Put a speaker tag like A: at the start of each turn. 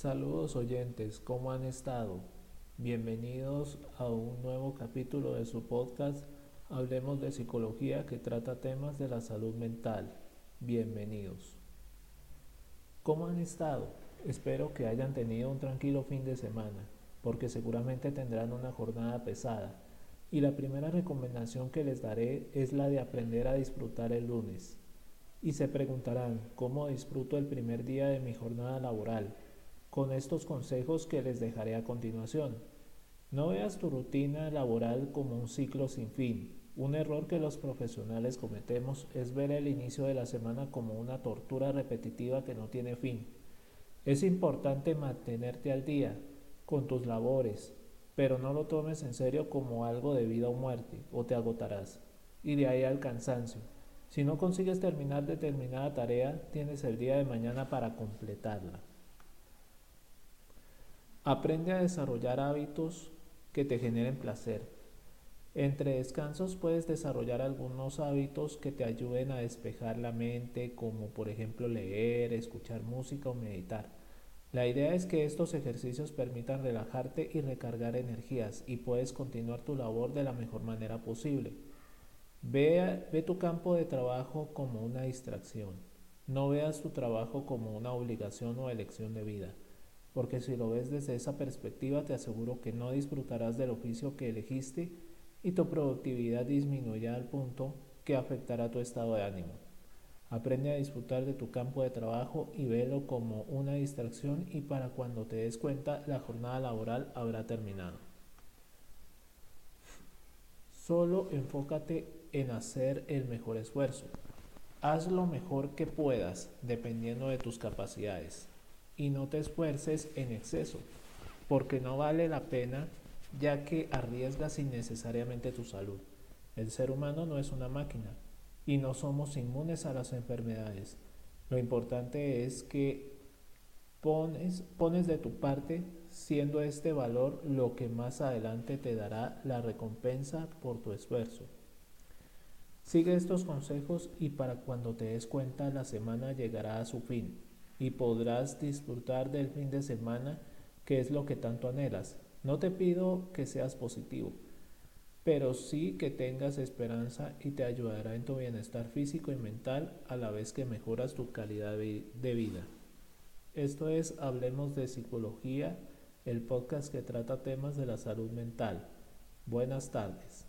A: Saludos oyentes, ¿cómo han estado? Bienvenidos a un nuevo capítulo de su podcast Hablemos de Psicología que trata temas de la salud mental. Bienvenidos. ¿Cómo han estado? Espero que hayan tenido un tranquilo fin de semana, porque seguramente tendrán una jornada pesada. Y la primera recomendación que les daré es la de aprender a disfrutar el lunes. Y se preguntarán, ¿cómo disfruto el primer día de mi jornada laboral? Con estos consejos que les dejaré a continuación. No veas tu rutina laboral como un ciclo sin fin. Un error que los profesionales cometemos es ver el inicio de la semana como una tortura repetitiva que no tiene fin. Es importante mantenerte al día con tus labores, pero no lo tomes en serio como algo de vida o muerte, o te agotarás. Y de ahí al cansancio. Si no consigues terminar determinada tarea, tienes el día de mañana para completarla. Aprende a desarrollar hábitos que te generen placer. Entre descansos puedes desarrollar algunos hábitos que te ayuden a despejar la mente, como por ejemplo leer, escuchar música o meditar. La idea es que estos ejercicios permitan relajarte y recargar energías y puedes continuar tu labor de la mejor manera posible. Ve, ve tu campo de trabajo como una distracción. No veas tu trabajo como una obligación o elección de vida porque si lo ves desde esa perspectiva te aseguro que no disfrutarás del oficio que elegiste y tu productividad disminuirá al punto que afectará tu estado de ánimo. Aprende a disfrutar de tu campo de trabajo y velo como una distracción y para cuando te des cuenta la jornada laboral habrá terminado. Solo enfócate en hacer el mejor esfuerzo. Haz lo mejor que puedas dependiendo de tus capacidades y no te esfuerces en exceso, porque no vale la pena ya que arriesgas innecesariamente tu salud. El ser humano no es una máquina y no somos inmunes a las enfermedades. Lo importante es que pones, pones de tu parte siendo este valor lo que más adelante te dará la recompensa por tu esfuerzo. Sigue estos consejos y para cuando te des cuenta la semana llegará a su fin y podrás disfrutar del fin de semana, que es lo que tanto anhelas. No te pido que seas positivo, pero sí que tengas esperanza y te ayudará en tu bienestar físico y mental a la vez que mejoras tu calidad de vida. Esto es Hablemos de Psicología, el podcast que trata temas de la salud mental. Buenas tardes.